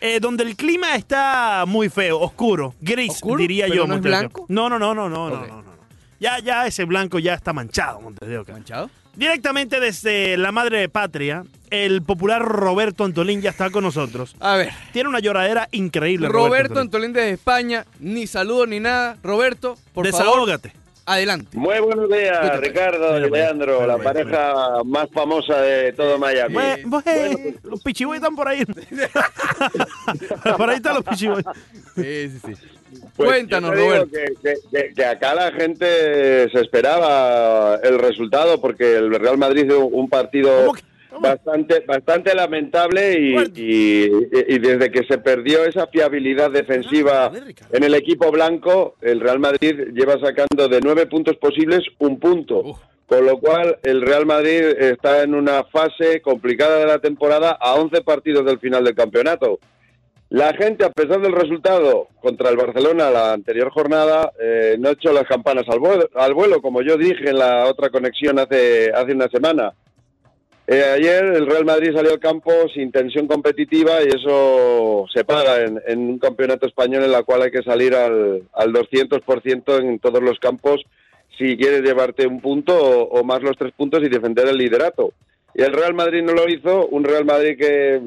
Eh, donde el clima está muy feo, oscuro, gris, ¿Oscuro? diría ¿Pero yo. no es de blanco? No, no, no, no, no, no, no, no. Ya, ya ese blanco ya está manchado, Montes de Oca. ¿Manchado? Directamente desde la madre patria, el popular Roberto Antolín ya está con nosotros. A ver, Tiene una lloradera increíble. Roberto Antolín. Antolín desde España, ni saludo ni nada. Roberto, por favor, Desahógate. Adelante. Muy buenos días. Ricardo y Leandro, la pareja más famosa de todo Miami. Bue- bue- los pichiboy están por ahí. por ahí están los pichiboy. Sí, sí, sí. Pues Cuéntanos, Roberto. Que, que- que- que acá la gente se esperaba el resultado porque el Real Madrid hizo un partido ¿Cómo que- cómo? Bastante bastante lamentable y, Fuerte. y- y desde que se perdió esa fiabilidad defensiva A ver, Ricardo. en el equipo blanco, el Real Madrid lleva sacando de nueve puntos posibles un punto. Con lo cual, el Real Madrid está en una fase complicada de la temporada a 11 partidos del final del campeonato. La gente, a pesar del resultado contra el Barcelona la anterior jornada, eh, no ha hecho las campanas al vuelo, al vuelo, como yo dije en la otra conexión hace, hace una semana. Eh, ayer el Real Madrid salió al campo sin tensión competitiva y eso se paga en, un campeonato español en la cual hay que salir al, al 200% en todos los campos si quieres llevarte un punto o, o más los tres puntos y defender el liderato. Y el Real Madrid no lo hizo, un Real Madrid que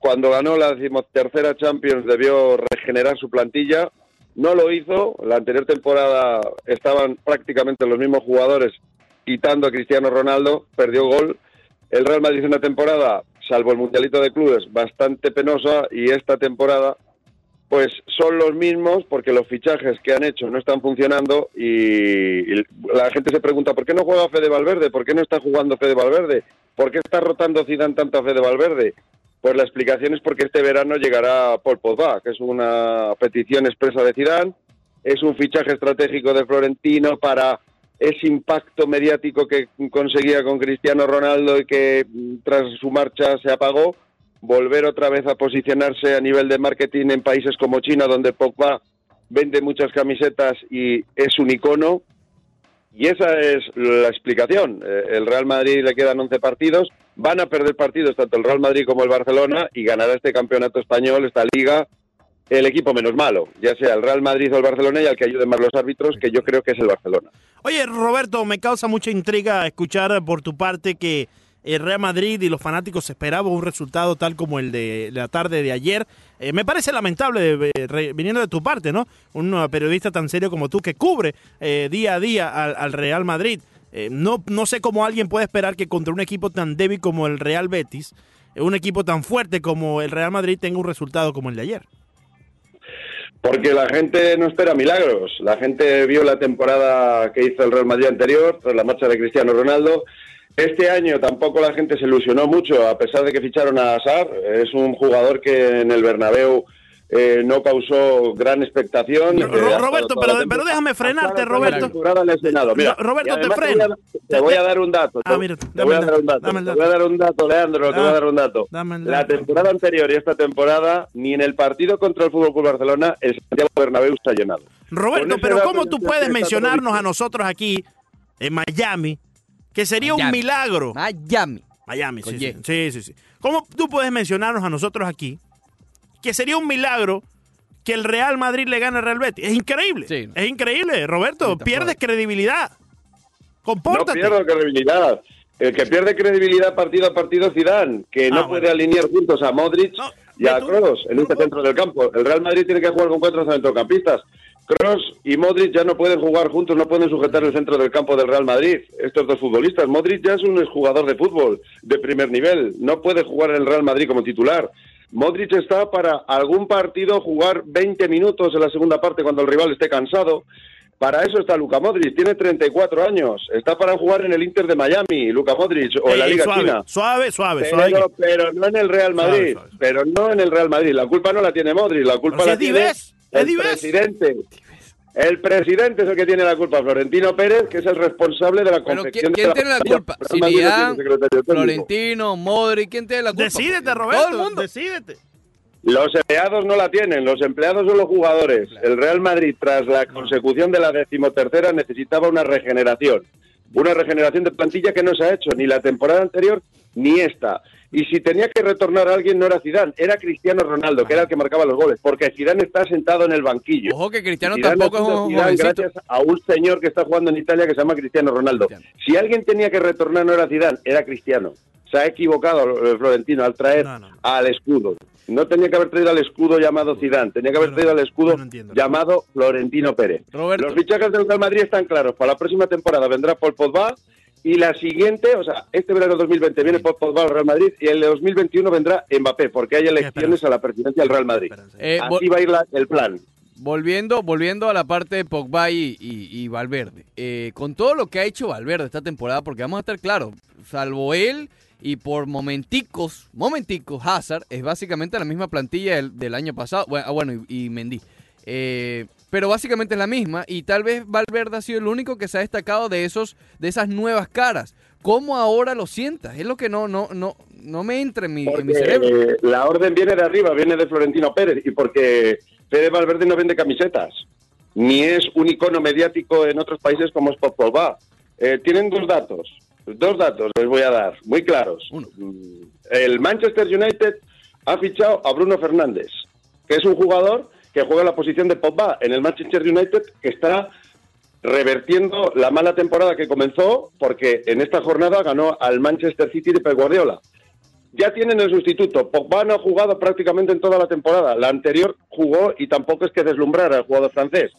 cuando ganó la decimotercera Champions debió regenerar su plantilla, no lo hizo, la anterior temporada estaban prácticamente los mismos jugadores quitando a Cristiano Ronaldo, perdió gol, el Real Madrid una temporada, salvo el Mundialito de Clubes, bastante penosa y esta temporada pues son los mismos porque los fichajes que han hecho no están funcionando y, y la gente se pregunta ¿por qué no juega Fede Valverde? ¿Por qué no está jugando Fede Valverde? ¿Por qué está rotando Zidane tanto a Fede Valverde? Pues la explicación es porque este verano llegará Paul Pogba, que es una petición expresa de Zidane, es un fichaje estratégico de Florentino para ese impacto mediático que conseguía con Cristiano Ronaldo y que mm, tras su marcha se apagó, volver otra vez a posicionarse a nivel de marketing en países como China, donde Pogba vende muchas camisetas y es un icono. Y esa es la explicación. Eh, El Real Madrid le quedan 11 partidos, van a perder partidos tanto el Real Madrid como el Barcelona y ganará este campeonato español, esta liga, el equipo menos malo, ya sea el Real Madrid o el Barcelona y al que ayuden más los árbitros, que yo creo que es el Barcelona. Oye, Roberto, me causa mucha intriga escuchar por tu parte que el Real Madrid y los fanáticos esperaban un resultado tal como el de la tarde de ayer. Eh, me parece lamentable, eh, viniendo de tu parte, ¿no? Un uh, periodista tan serio como tú que cubre eh, día a día al, al Real Madrid. Eh, no, no sé cómo alguien puede esperar que contra un equipo tan débil como el Real Betis, un equipo tan fuerte como el Real Madrid, tenga un resultado como el de ayer. Porque la gente no espera milagros. La gente vio la temporada que hizo el Real Madrid anterior, tras la marcha de Cristiano Ronaldo. Este año tampoco la gente se ilusionó mucho, a pesar de que ficharon a Hazard. Es un jugador que en el Bernabéu eh, no causó gran expectación. Eh, Roberto, pero- pero déjame frenarte, Roberto. Mira, Ro- Roberto, te además freno. voy a- Te voy a dar un dato. Ah, te- mira, te voy a dar un dato, dato. dame el Te voy a dar un dato, Leandro, te Ah, voy a dar un dato. dame el La temporada anterior y esta temporada, ni en el partido contra el Fútbol Club Barcelona, el Santiago Bernabéu está llenado. Roberto, pero ¿cómo tú puedes mencionarnos a nosotros aquí en Miami que sería un Miami. milagro? Miami. Miami, sí, sí, sí, sí. ¿Cómo tú puedes mencionarnos a nosotros aquí que sería un milagro que el Real Madrid le gane al Real Betis? Es increíble. Sí. Es increíble, Roberto. Sí, pierdes credibilidad. No Compórtate. pierdo credibilidad. El que pierde credibilidad partido a partido es Zidane, que Ah, no bueno. puede alinear juntos a Modric No, y a Kroos en este centro del campo. El Real Madrid tiene que jugar con cuatro centrocampistas. Kroos y Modric ya no pueden jugar juntos, no pueden sujetar el centro del campo del Real Madrid. Estos dos futbolistas. Modric ya es un jugador de fútbol de primer nivel. No puede jugar en el Real Madrid como titular. Modric está para algún partido jugar 20 minutos en la segunda parte cuando el rival esté cansado. Para eso está Luca Modric, tiene 34 años. Está para jugar en el Inter de Miami, Luca Modric, o en la Liga suave, China. suave, suave, suave. Pero, pero no en el Real Madrid. suave, suave. Pero no en el Real Madrid. La culpa no la tiene Modric, la culpa Pero la tiene el presidente. El presidente es el que tiene la culpa, Florentino Pérez, que es el responsable de la confección ¿quién, tiene la culpa? Florentino, Modric, ¿quién tiene la culpa? Decídete, Todo Roberto. el mundo. Decídete. Los empleados no la tienen, los empleados son los jugadores. El Real Madrid, tras la consecución de la decimotercera, necesitaba una regeneración. Una regeneración de plantilla que no se ha hecho ni la temporada anterior ni esta. Y si tenía que retornar a alguien no era Zidane, era Cristiano Ronaldo, que era el que marcaba los goles, porque Zidane está sentado en el banquillo. Ojo que Cristiano Zidane tampoco es un Zidane gracias a un señor que está jugando en Italia que se llama Cristiano Ronaldo. Cristiano. Si alguien tenía que retornar no era Zidane, era Cristiano. Se ha equivocado eh, Florentino al traer No, no, no. al escudo. No tenía que haber traído al escudo llamado Zidane, tenía que haber traído al escudo yo no entiendo. llamado Florentino Pérez. Roberto. Los fichajes del Real Madrid están claros. Para la próxima temporada vendrá Paul Pogba y la siguiente, o sea, este verano 2020 viene Pogba al Real Madrid y el de 2021 vendrá Mbappé, porque hay elecciones a la presidencia del Real Madrid. Eh, Así va a ir la- el plan. Volviendo, volviendo a la parte de Pogba y, y- y Valverde. Eh, con todo lo que ha hecho Valverde esta temporada, porque vamos a estar claros, salvo él y por momenticos, momenticos, Hazard es básicamente la misma plantilla del, del año pasado. Bueno, ah, bueno y, y Mendy. Eh, pero básicamente es la misma y tal vez Valverde ha sido el único que se ha destacado de esos de esas nuevas caras. ¿Cómo ahora lo sientas? Es lo que no no no no me entra en mi, en mi Porque cerebro. eh, la orden viene de arriba, viene de Florentino Pérez y porque Fede Valverde no vende camisetas, ni es un icono mediático en otros países como es Pogba. Eh, tienen dos datos, dos datos les voy a dar, muy claros. Uno. El Manchester United ha fichado a Bruno Fernández, que es un jugador que juega la posición de Pogba en el Manchester United, que está revertiendo la mala temporada que comenzó porque en esta jornada ganó al Manchester City de Pep Guardiola. Ya tienen el sustituto. Pogba no ha jugado prácticamente en toda la temporada. La anterior jugó y tampoco es que deslumbrara el jugador francés.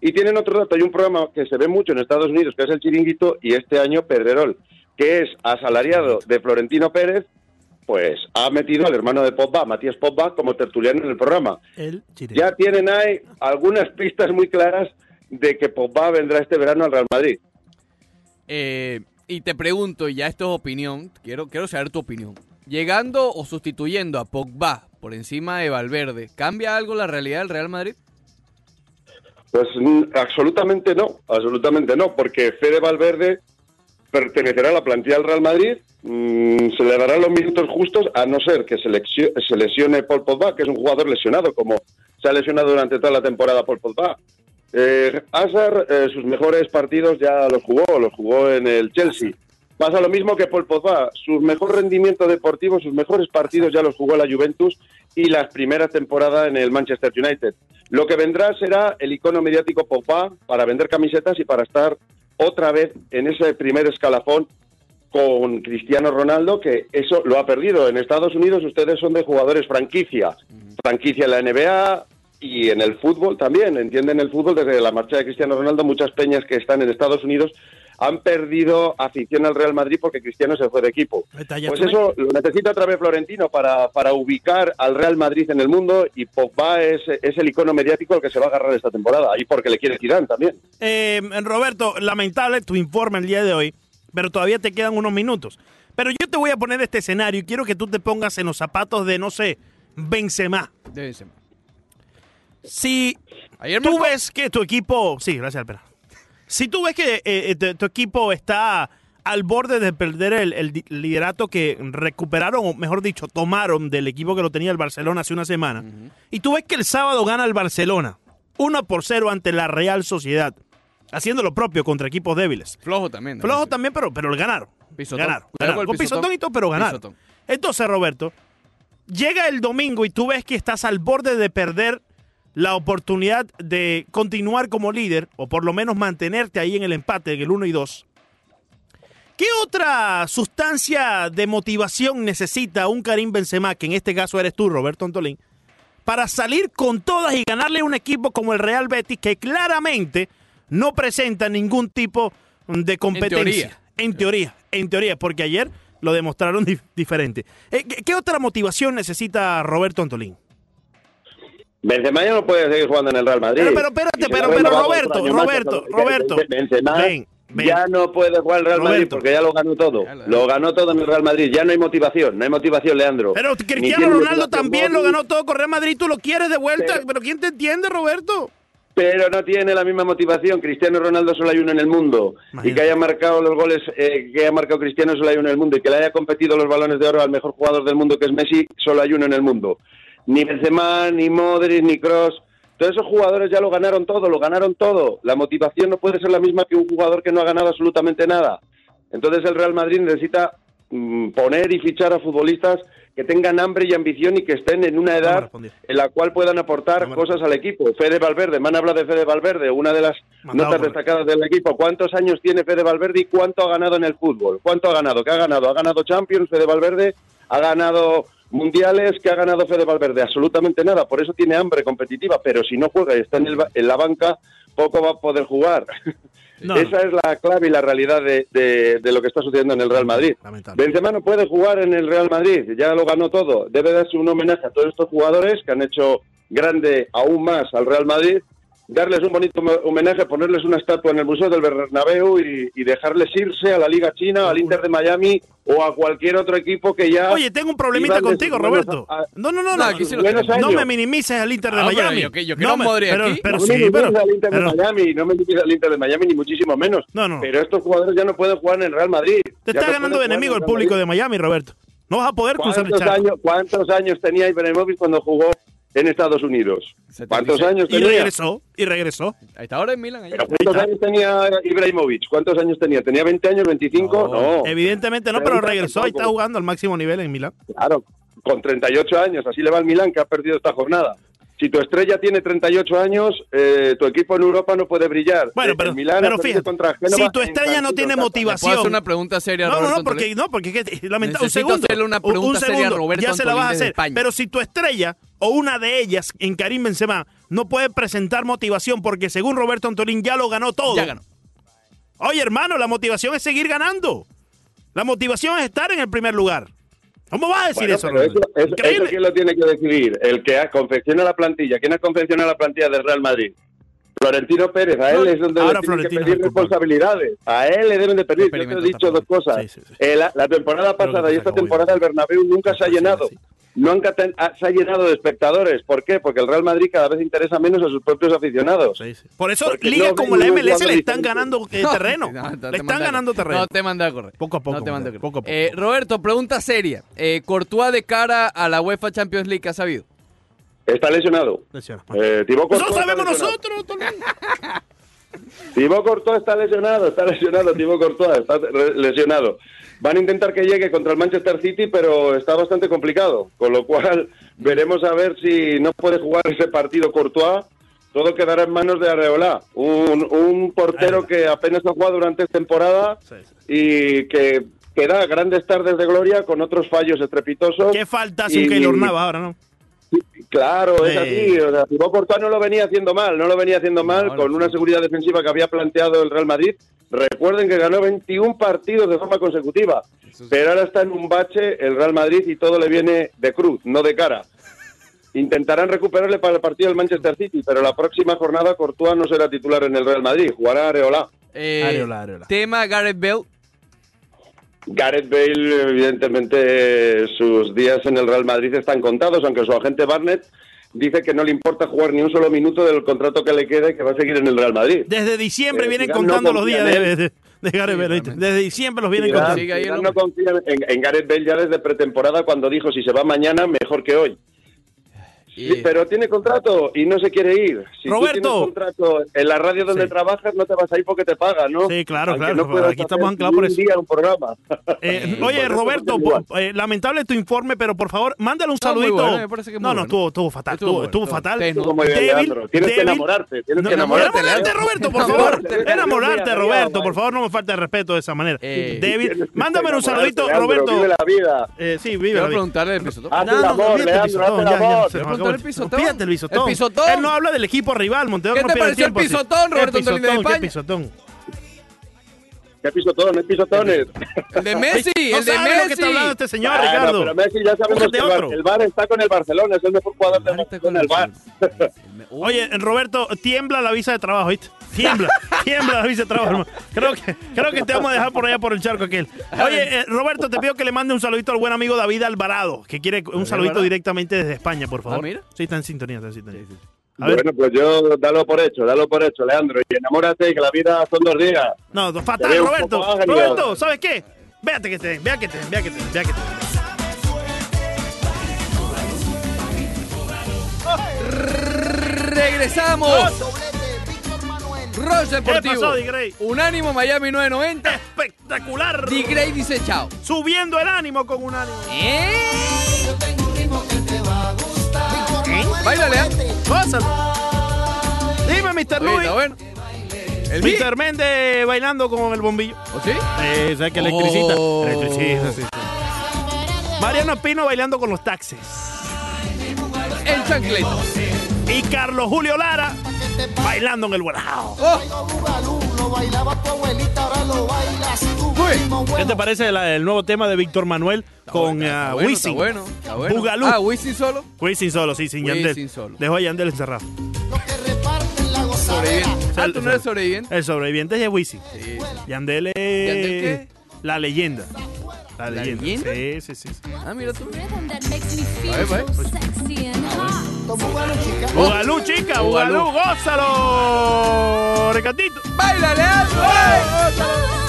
Y tienen otro dato. Hay un programa que se ve mucho en Estados Unidos, que es el Chiringuito, y este año Pedrerol, que es asalariado de Florentino Pérez, pues ha metido al hermano de Pogba, Matías Pogba, como tertuliano en el programa. El. Ya tienen ahí algunas pistas muy claras de que Pogba vendrá este verano al Real Madrid. Eh, y te pregunto, y ya esto es opinión, quiero, quiero saber tu opinión. Llegando o sustituyendo a Pogba por encima de Valverde, ¿cambia algo la realidad del Real Madrid? Pues absolutamente no, absolutamente no, porque Fede Valverde pertenecerá a la plantilla del Real Madrid, mm, se le darán los minutos justos, a no ser que se, lesione Paul Pogba, que es un jugador lesionado, como se ha lesionado durante toda la temporada Paul Pogba. Eh, Hazard, eh, sus mejores partidos ya los jugó, los jugó en el Chelsea. Pasa lo mismo que Paul Pogba, su mejor rendimiento deportivo, sus mejores partidos ya los jugó la Juventus y las primeras temporadas en el Manchester United. Lo que vendrá será el icono mediático Pogba para vender camisetas y para estar otra vez en ese primer escalafón con Cristiano Ronaldo, que eso lo ha perdido. En Estados Unidos ustedes son de jugadores franquicia, franquicia en la NBA y en el fútbol también. Entienden el fútbol desde la marcha de Cristiano Ronaldo. Muchas peñas que están en Estados Unidos han perdido afición al Real Madrid porque Cristiano se fue de equipo. Pues eso lo necesita otra vez Florentino para, para ubicar al Real Madrid en el mundo y Pogba es, es el icono mediático al que se va a agarrar esta temporada y porque le quiere Zidane también. Eh, Roberto, lamentable tu informe el día de hoy, pero todavía te quedan unos minutos. Pero yo te voy a poner este escenario y quiero que tú te pongas en los zapatos de, no sé, Benzema. Debe ser. Si Ayer tú marcó- ves que tu equipo... Sí, gracias, Alpera. Si tú ves que eh, eh, tu, tu equipo está al borde de perder el, liderato que recuperaron, o mejor dicho, tomaron del equipo que lo tenía el Barcelona hace una semana, y tú ves que el sábado gana el Barcelona 1 por 0 ante la Real Sociedad, haciendo lo propio contra equipos débiles. Flojo también. ¿no? Flojo también, pero, pero ganaron. Pisotón. Ganaron. Ganaron. con pisotón. pisotón y todo, pero ganaron. Pisotón. Entonces, Roberto, llega el domingo y tú ves que estás al borde de perder la oportunidad de continuar como líder, o por lo menos mantenerte ahí en el empate, en el 1 y 2. ¿Qué otra sustancia de motivación necesita un Karim Benzema, que en este caso eres tú, Roberto Antolín, para salir con todas y ganarle a un equipo como el Real Betis, que claramente no presenta ningún tipo de competencia? teoría. En teoría, en teoría, porque ayer lo demostraron dif- diferente. Eh, ¿qué, qué otra motivación necesita Roberto Antolín? Benzema ya no puede seguir jugando en el Real Madrid. Pero, pero espérate, pero- pero Roberto, más. Roberto, Roberto, Benzema ven, ven. ya no puede jugar en el Real Madrid porque ya lo ganó todo. Lo- ganó todo en el Real Madrid. Ya no hay motivación, no hay motivación, Leandro. Pero Cristiano Ronaldo también lo ganó todo con Real Madrid, tú lo quieres de vuelta, Pero- pero, ¿quién te entiende, Roberto? Pero no tiene la misma motivación. Cristiano Ronaldo solo hay uno en el mundo. Imagínate. Y que haya marcado los goles eh, que haya marcado Cristiano solo hay uno en el mundo. Y que le haya competido los balones de oro al mejor jugador del mundo que es Messi, solo hay uno en el mundo. Ni Benzema, ni Modric, ni Cross. Todos esos jugadores ya lo ganaron todo, lo ganaron todo. La motivación no puede ser la misma que un jugador que no ha ganado absolutamente nada. Entonces el Real Madrid necesita mm, poner y fichar a futbolistas que tengan hambre y ambición y que estén en una edad en la cual puedan aportar No cosas al equipo. Fede Valverde, Man habla de Fede Valverde, una de las Mandado notas destacadas del equipo. ¿Cuántos años tiene Fede Valverde y cuánto ha ganado en el fútbol? ¿Cuánto ha ganado? ¿Qué ha ganado? ¿Ha ganado Champions Fede Valverde? ¿Ha ganado mundiales? ¿Qué ha ganado Fede Valverde? Absolutamente nada. Por eso tiene hambre competitiva. Pero si no juega y está en, el en la banca, poco va a poder jugar. No, Esa es la clave y la realidad de, de- de lo que está sucediendo en el Real Madrid. Lamentable. Benzema no puede jugar en el Real Madrid, ya lo ganó todo. Debe darse un homenaje a todos estos jugadores que han hecho grande aún más al Real Madrid, darles un bonito homenaje, ponerles una estatua en el Museo del Bernabéu y, y dejarles irse a la Liga China, al Inter de Miami o a cualquier otro equipo que ya... Oye, tengo un problemita contigo, Roberto. a- a- No, no, no, No, no. aquí sí lo buenos tenemos. No años. me minimices al Inter de Ah, pero Miami. yo que- yo quiero no me- pero, aquí. pero no sí, me pero, minimices al Inter pero de Miami, no me minimices al Inter de Miami, ni muchísimo menos. No, no. Pero estos jugadores ya no pueden jugar en el Real Madrid. te está no ganando de enemigo en el público Madrid. de Miami, Roberto. No vas a poder cruzar el ¿Cuántos charco. años, ¿Cuántos años tenía Ibrahimovic cuando jugó en Estados Unidos? 76. ¿Cuántos años Y tenía? regresó, y regresó. Ahí está ahora en Milan. allá. ¿Pero ¿Cuántos años tenía Ibrahimovic? ¿Cuántos años tenía? ¿Tenía 20 años, 25? No, No, Evidentemente no, Pero regresó y está jugando al máximo nivel en Milán. claro, con 38 años. Así le va al Milán, que ha perdido esta jornada. Si tu estrella tiene 38 años, eh, tu equipo en Europa no puede brillar. Bueno, Eh, pero, ha pero fíjate, contra Génova si tu estrella no tiene Siro. ¿Puedo motivación... hacer una pregunta seria a No, no, Roberto no, porque, no, porque lamenta- un segundo. hacerle una un- un pregunta seria a segundo, Roberto ya se la vas a hacer. Pero si tu estrella o una de ellas en Karim Benzema no puede presentar motivación porque según Roberto Antolín ya lo ganó todo. Ya ganó. Oye, hermano, la motivación es seguir ganando. La motivación es estar en el primer lugar. ¿Cómo vas a decir Bueno, eso, eso, eso- eso quién lo tiene que decidir, el que ha- confecciona la plantilla. ¿Quién ha confeccionado la plantilla del Real Madrid? Florentino Pérez, a él No, es donde le tienen que pedir responsabilidades. A él le deben de pedir. Yo te he dicho dos cosas. Sí, sí, sí. Eh, la, la temporada pasada y esta temporada el Bernabéu nunca se ha llenado. Nunca te- ha- se ha llenado de espectadores. ¿Por qué? Porque el Real Madrid cada vez interesa menos a sus propios aficionados. Sí, sí. Por eso Porque ligas no como la MLS le están diferente. ganando eh, terreno. No, no te le están ganando terreno. No te mandé a correr. Poco a poco, No te mandé a correr. poco a poco. Eh, Roberto, pregunta seria. Eh, Courtois de cara a la UEFA Champions League, ¿qué ha sabido? Está lesionado. Lesiona. Eh, Eso Courtois está sabemos lesionado. nosotros. Thibaut Courtois está lesionado, está lesionado, Thibaut Courtois está lesionado. Van a intentar que llegue contra el Manchester City, pero está bastante complicado. Con lo cual, veremos a ver si no puede jugar ese partido Courtois. Todo quedará en manos de Areola, un, un portero que apenas ha jugado durante temporada y que, que da grandes tardes de gloria con otros fallos estrepitosos. ¿Qué falta hace un Keylor Navas ahora, no? Claro, es Sí. así. O sea, Thibaut Courtois no lo venía haciendo mal, no lo venía haciendo mal No, no, con sí. una seguridad defensiva que había planteado el Real Madrid. Recuerden que ganó 21 partidos de forma consecutiva, es- pero ahora está en un bache el Real Madrid y todo le viene de cruz, no de cara. Intentarán recuperarle para el partido del Manchester City, pero la próxima jornada Courtois no será titular en el Real Madrid, jugará Areola. Eh, Areola, Areola. Tema Gareth Bale. Gareth Bale, evidentemente, sus días en el Real Madrid están contados, aunque su agente Barnett dice que no le importa jugar ni un solo minuto del contrato que le queda y que va a seguir en el Real Madrid. Desde diciembre Eh, vienen Zidane contando no los días de, él. de, de Gareth Bale. Desde diciembre los vienen Zidane- contando. Zidane no confía en, en Gareth Bale ya desde pretemporada cuando dijo si se va mañana mejor que hoy. Y- Sí, pero tiene contrato y no se quiere ir. Si Roberto. tú tienes contrato en la radio donde Sí. trabajas no te vas a ir porque te pagan, ¿no? Sí, claro, Aunque claro, no aquí estamos anclados por eso. día un programa. Eh, oye, Roberto, eh, lamentable tu informe, pero por favor, mándale un saludito. bueno, no, no, estuvo, estuvo fatal, Estuvo estuvo, bueno, estuvo estuvo- fatal. Como muy bien, Débil. Tienes que enamorarte, tienes No, que enamorarte. Roberto, por favor. Enamorarte, Roberto, por favor, no me falte el respeto de esa manera. Eh, Débil, mándame un saludito, Roberto. Vive la vida. Eh, sí, vive la vida. preguntarle el amor, Leandro, haz el amor. Se ¿Le nos preguntó acabó. el pisotón? Pisotón. ¿El pisotón? Él no habla del equipo rival, Montevideo ¿Qué no te pareció el pisotón, Roberto ¿Qué Antonio de España? pisotón? ¿Qué pisotón? ¿Es pisotones? El de Messi, No el de sabe lo que está hablando Messi. este señor, Bueno, Ricardo. pero Messi ya sabemos que el Bar, otro. el Bar está con el Barcelona, es el mejor jugador del Está mundo en el Bar. Uh, Oye, Roberto, tiembla la visa de trabajo, ¿viste? Tiembla, tiembla la visa de trabajo, hermano. Creo que, creo que te vamos a dejar por allá por el charco aquel. Oye, eh, Roberto, te pido que le mande un saludito al buen amigo David Alvarado, que quiere un saludito directamente desde España, por favor. Ah, mira. Sí, está en sintonía, está en sintonía. A ver. Bueno, pues yo dalo por hecho, dalo por hecho, Leandro. Y enamórate, que la vida son dos días. No, fatal, Roberto. Roberto, ¿sabes qué? Véate que te den, vea que te den, vea que te den, vea que te den. regresamos. Rush Deportivo. pasó, Di Grey? Unánimo Miami 990. Espectacular. Di Grey dice chao. Subiendo el ánimo con un ánimo. ¿Eh? Báilale, ¿ah? Gózalo. Dime, Mr. Luis. está bueno. El. Mr. Méndez bailando con el bombillo. ¿O sí? Eh, ¿Sabes que electricita? Oh. Electricita, sí, sí. Mariano Espino bailando con los taxis. El chancleto. Y Carlos Julio Lara bailando en el volado. Oh, ¿Qué te parece la- el nuevo tema de Víctor Manuel con ah, bueno, Wisin? Está bueno, está bueno. Bugalú. Ah, Wisin solo. Wisin solo, sí, sin Wisin Yandel. solo. Dejó a Yandel encerrado. Sobreviviente. Ah, tú no eres sobreviviente. El sobreviviente es Wisin. Sí. Yandel es ¿Yandel qué? la leyenda. La, ¿La leyenda. leyenda? Sí, sí, sí. sí. Ah, mira tú. A ver, pues. Bugalú, chica, Bugalú, Bugalú. gózalo. Recatito. ¡Báilale algo! Uy.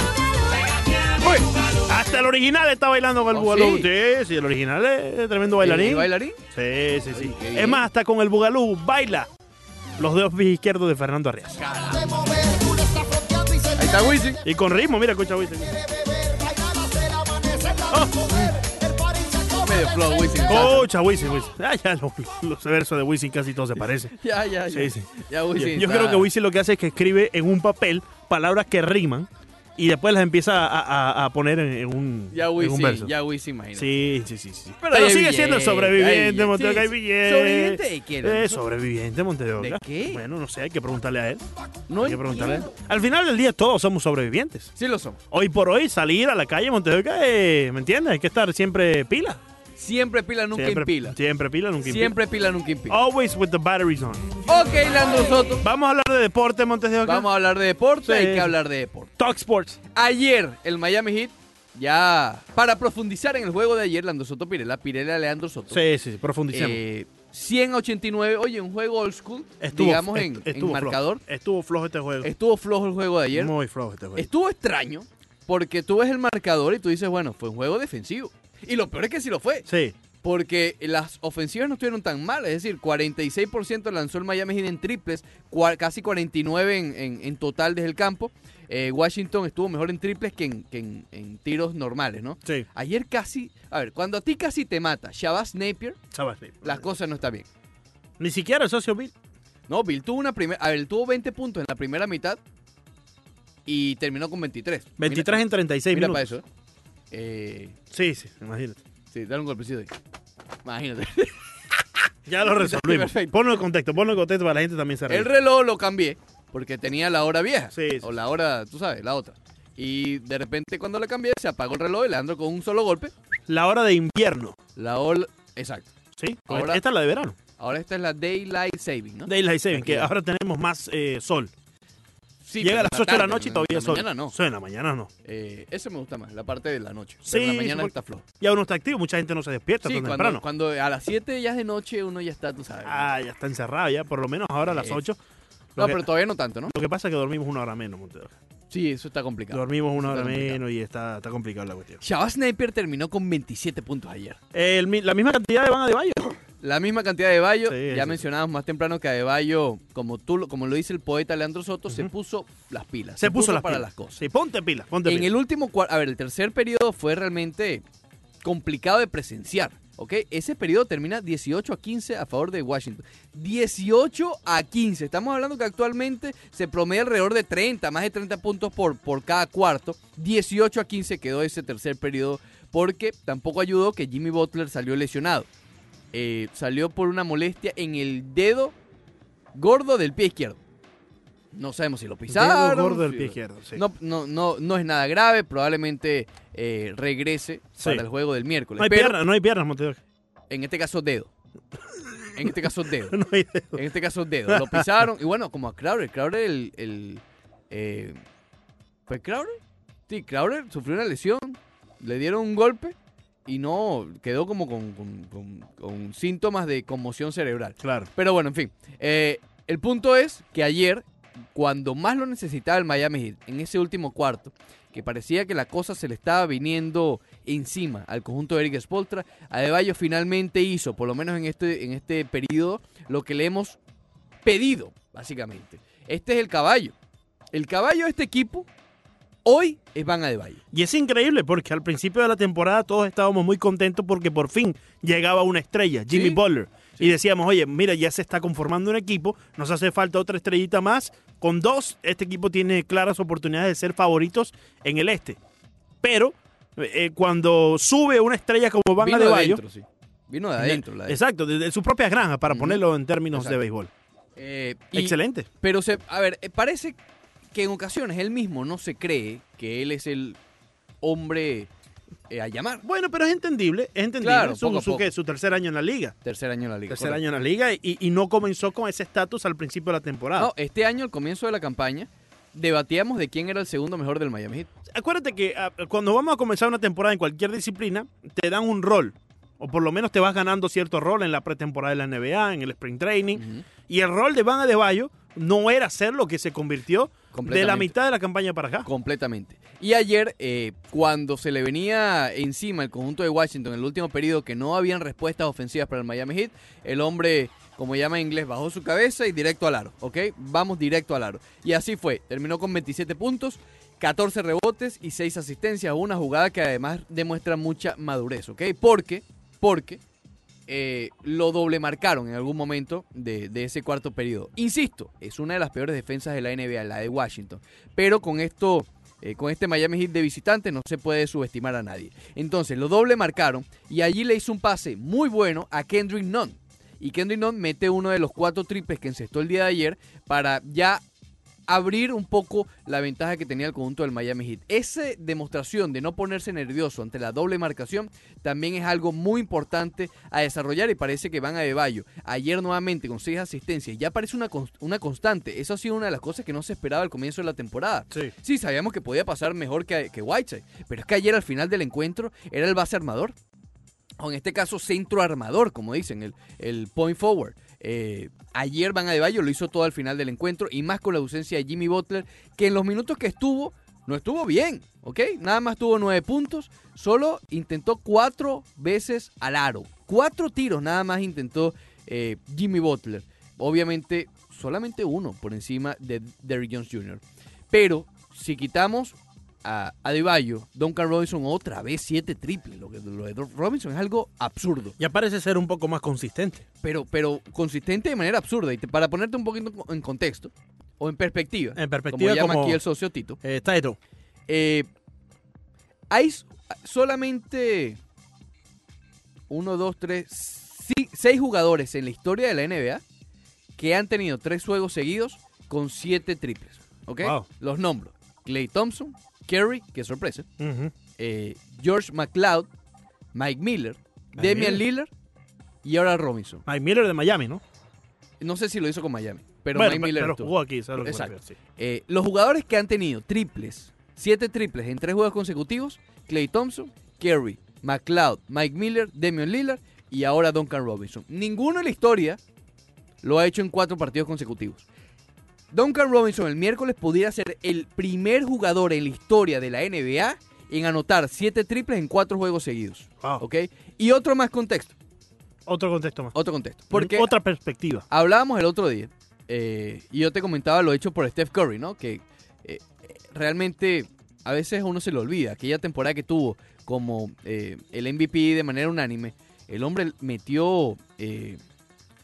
El original está bailando con el ¿Oh, Bugalú. sí? Sí, sí, el original es tremendo bailarín. ¿Y bailarín? Sí, sí, sí. Ay, Es más, hasta con el Bugalú baila los dedos izquierdos de Fernando Arrias. Ahí está Wisin. Y con ritmo, mira, escucha Wisin. Medio flow, Wisin. Escucha Wisin, Wisin. Ah, ya los, los versos de Wisin casi todos se parecen. Ya, ya, ya. Sí, sí. Ya Yo, Wisin. yo creo que Wisin lo que hace es que escribe en un papel palabras que riman y después las empieza a, a- a poner en, en un, Ya en un Wisin, verso. ya Wisin, imagínate. Sí, sí, sí, sí. Pero sigue siendo el billete, sobreviviente, hay Montevideo, que hay billete. Sí. ¿sobreviviente de qué, Eh, sobreviviente, Montevideo. ¿De qué? Bueno, no sé, hay que preguntarle a él. No hay que preguntarle a él. Al final del día todos somos sobrevivientes. Sí lo somos. Hoy por hoy salir a la calle Montevideo, ¿me entiendes? Hay que estar siempre pila. Siempre pila, nunca siempre, impila. Siempre pila, nunca impila. Siempre pila, nunca impila. Always with the batteries on. Ok, Leandro Soto. Vamos a hablar de deporte, Montes de Oca. Vamos a hablar de deporte. Sí, Hay sí. que hablar de deporte. Talk Sports. Ayer, el Miami Heat, ya para profundizar en el juego de ayer, Leandro Soto Pirela, Pirela Leandro Soto. Sí, sí, profundicemos. Eh, 189, oye, un juego old school, estuvo, digamos est- en, en estuvo flojo. marcador. Estuvo flojo este juego. Estuvo flojo el juego de ayer. Muy flojo este juego. Estuvo extraño porque tú ves el marcador y tú dices, bueno, fue un juego defensivo. Y lo peor es que sí lo fue, Sí. porque las ofensivas no estuvieron tan mal, es decir, 46% lanzó el Miami Heat en triples, casi 49% en, en- en total desde el campo. Eh, Washington estuvo mejor en triples que en, que en- tiros normales, ¿no? Sí. Ayer casi, a ver, cuando a ti casi te mata Shabazz Napier, sí. las cosas no están bien. Ni siquiera el socio Bill. No, Bill tuvo una primera, a ver, tuvo 20 puntos en la primera mitad y terminó con 23. 23 en 36 Mira, minutos. para eso. ¿Eh? Sí, sí, imagínate. sí, dale un golpecito ahí. Imagínate. Ya lo resolvimos. Perfecto. Ponlo en contexto, ponlo en contexto para la gente también se ríe. El reloj lo cambié porque tenía la hora vieja. Sí, sí. O la hora, tú sabes, la otra. Y de repente cuando la cambié se apagó el reloj y Leandro con un solo golpe. La hora de invierno. La hora... Exacto. ¿Sí? Ahora- Esta es la de verano. Ahora esta es la Daylight Saving, ¿no? Daylight Saving, que ahora tenemos más eh, sol. Sí, Llega a las en 8 de la noche y todavía sol. mañana no. Sí, en la mañana no. Eh, ese me gusta más, la parte de la noche. Sí, Pero en la mañana está flojo. Ya uno está activo, mucha gente no se despierta Sí, tan cuando, temprano. cuando a las 7 ya es de noche uno ya está, tú sabes. Ah, ya está encerrado ya, por lo menos ahora a las Sí. 8. no, que, pero todavía no tanto, ¿no? lo que pasa es que dormimos una hora menos, Montero. Sí, eso está complicado. Dormimos una hora complicado. menos y está, está complicada la cuestión. Shabazz Napier terminó con 27 puntos ayer. El la misma cantidad de Van de Bayo. La misma cantidad de Bayo, Sí, ya sí. mencionábamos más temprano que Adebayo, como tú, como lo dice el poeta Leandro Soto, se puso las pilas. Se, puso, las para pilas. las cosas. Sí, ponte pila, ponte En el último cuarto, a ver, el tercer periodo fue realmente complicado de presenciar, ¿ok? Ese periodo termina 18 a 15 a favor de Washington. 18 a 15. Estamos hablando que actualmente se promedia alrededor de 30, más de 30 puntos por, por cada cuarto. 18 a 15 quedó ese tercer periodo porque tampoco ayudó que Jimmy Butler salió lesionado. Eh, salió por una molestia en el dedo gordo del pie izquierdo. No sabemos si lo pisaron. Dedo gordo del si- pie izquierdo. sí. no, no, no, no es nada grave, probablemente eh, regrese Sí. para el juego del miércoles. no hay piernas, no hay piernas, Montero. en este caso dedo. En este caso dedo. No hay dedo. En este caso dedo. Lo pisaron. Y bueno, como a Crowder. Crowder el... el eh, ¿Fue Crowder? Sí, Crowder sufrió una lesión. Le dieron un golpe. Y no, quedó como con, con- con- con síntomas de conmoción cerebral. Claro. Pero bueno, en fin. Eh, el punto es que ayer, cuando más lo necesitaba el Miami Heat, en ese último cuarto, que parecía que la cosa se le estaba viniendo encima al conjunto de Eric Spoltra, Adebayo finalmente hizo, por lo menos en este, en este periodo, lo que le hemos pedido, básicamente. Este es el caballo. El caballo de este equipo hoy es Van Adebayo. Y es increíble porque al principio de la temporada todos estábamos muy contentos porque por fin llegaba una estrella, Jimmy Sí. Butler. Y decíamos, oye, mira, ya se está conformando un equipo, nos hace falta otra estrellita más. Con dos, este equipo tiene claras oportunidades de ser favoritos en el este. Pero eh, cuando sube una estrella como Van Vino de adentro, sí. Vino de adentro. la de- exacto, de, de sus propias granjas, para ponerlo en términos Exacto. de béisbol. Eh, y- Excelente. Pero, se, a ver, eh, parece que en ocasiones él mismo no se cree que él es el hombre eh, a llamar. Bueno, pero es entendible, es entendible. Claro, su, poco su- poco. ¿qué? su tercer año en la liga. Tercer año en la liga. Tercer correcto. año en la liga y, y no comenzó con ese estatus al principio de la temporada. No, este año, al comienzo de la campaña, debatíamos de quién era el segundo mejor del Miami Heat. Acuérdate que ah, cuando vamos a comenzar una temporada en cualquier disciplina, te dan un rol. O por lo menos te vas ganando cierto rol en la pretemporada de la NBA, en el sprint training. Y el rol de Van Adebayo no era ser lo que se convirtió de la mitad de la campaña para acá. Completamente. Y ayer, eh, cuando se le venía encima el conjunto de Washington en el último periodo que no habían respuestas ofensivas para el Miami Heat, el hombre, como llama en inglés, bajó su cabeza y directo al aro, ¿ok? Vamos directo al aro. Y así fue. Terminó con 27 puntos, 14 rebotes y 6 asistencias. Una jugada que además demuestra mucha madurez, ¿ok? Porque, porque eh, lo doble marcaron en algún momento de, ese cuarto periodo. Insisto, es una de las peores defensas de la NBA, la de Washington. Pero con esto, eh, con este Miami Heat de visitante, no se puede subestimar a nadie. Entonces, lo doble marcaron y allí le hizo un pase muy bueno a Kendrick Nunn. Y Kendrick Nunn mete uno de los cuatro triples que encestó el día de ayer para ya abrir un poco la ventaja que tenía el conjunto del Miami Heat. Esa demostración de no ponerse nervioso ante la doble marcación también es algo muy importante a desarrollar y parece que van a Bayo. Ayer nuevamente con seis asistencias, ya parece una, una constante. Eso ha sido una de las cosas que no se esperaba al comienzo de la temporada. Sí. Sí, sabíamos que podía pasar mejor que, que Whiteside, pero es que ayer al final del encuentro era el base armador, o en este caso centro armador, como dicen, el, el point forward. Eh, ayer Van Adebayo lo hizo todo al final del encuentro y más con la ausencia de Jimmy Butler, que en los minutos que estuvo, no estuvo bien, ¿ok? Nada más tuvo nueve puntos, solo intentó cuatro veces al aro. Cuatro tiros nada más intentó eh, Jimmy Butler. Obviamente, solamente uno por encima de Derrick Jones Jr. Pero si quitamos a Adebayo, Duncan Robinson otra vez siete triples. Lo, que, lo de Robinson es algo absurdo. Ya parece ser un poco más consistente. Pero, pero consistente de manera absurda. Y te- para ponerte un poquito en contexto, o en perspectiva, En perspectiva, como llama como- aquí el socio Tito, Eh, Taito. eh, hay solamente uno, dos, tres, sí- seis jugadores en la historia de la NBA que han tenido tres juegos seguidos con siete triples. ¿Ok? Wow. Los nombro. Clay Thompson, Kerry, que sorpresa, eh, George McLeod, Mike Miller, Mike Damian Miller. Lillard y ahora Robinson. Mike Miller de Miami, ¿no? No sé si lo hizo con Miami, pero bueno, Mike Miller pero jugó aquí, ¿sabes lo que me Exacto. refiero? Sí. Eh, los jugadores que han tenido triples, siete triples en tres juegos consecutivos, Clay Thompson, Kerry, McLeod, Mike Miller, Damian Lillard y ahora Duncan Robinson. Ninguno en la historia lo ha hecho en cuatro partidos consecutivos. Duncan Robinson el miércoles podría ser el primer jugador en la historia de la NBA en anotar siete triples en cuatro juegos seguidos. Wow. ¿Ok? Y otro más contexto. Otro contexto más. Otro contexto. Porque Otra perspectiva. Hablábamos el otro día eh, y yo te comentaba lo hecho por Steph Curry, ¿no? Que eh, realmente a veces uno se le olvida. Aquella temporada que tuvo como eh, el MVP de manera unánime, el hombre metió eh,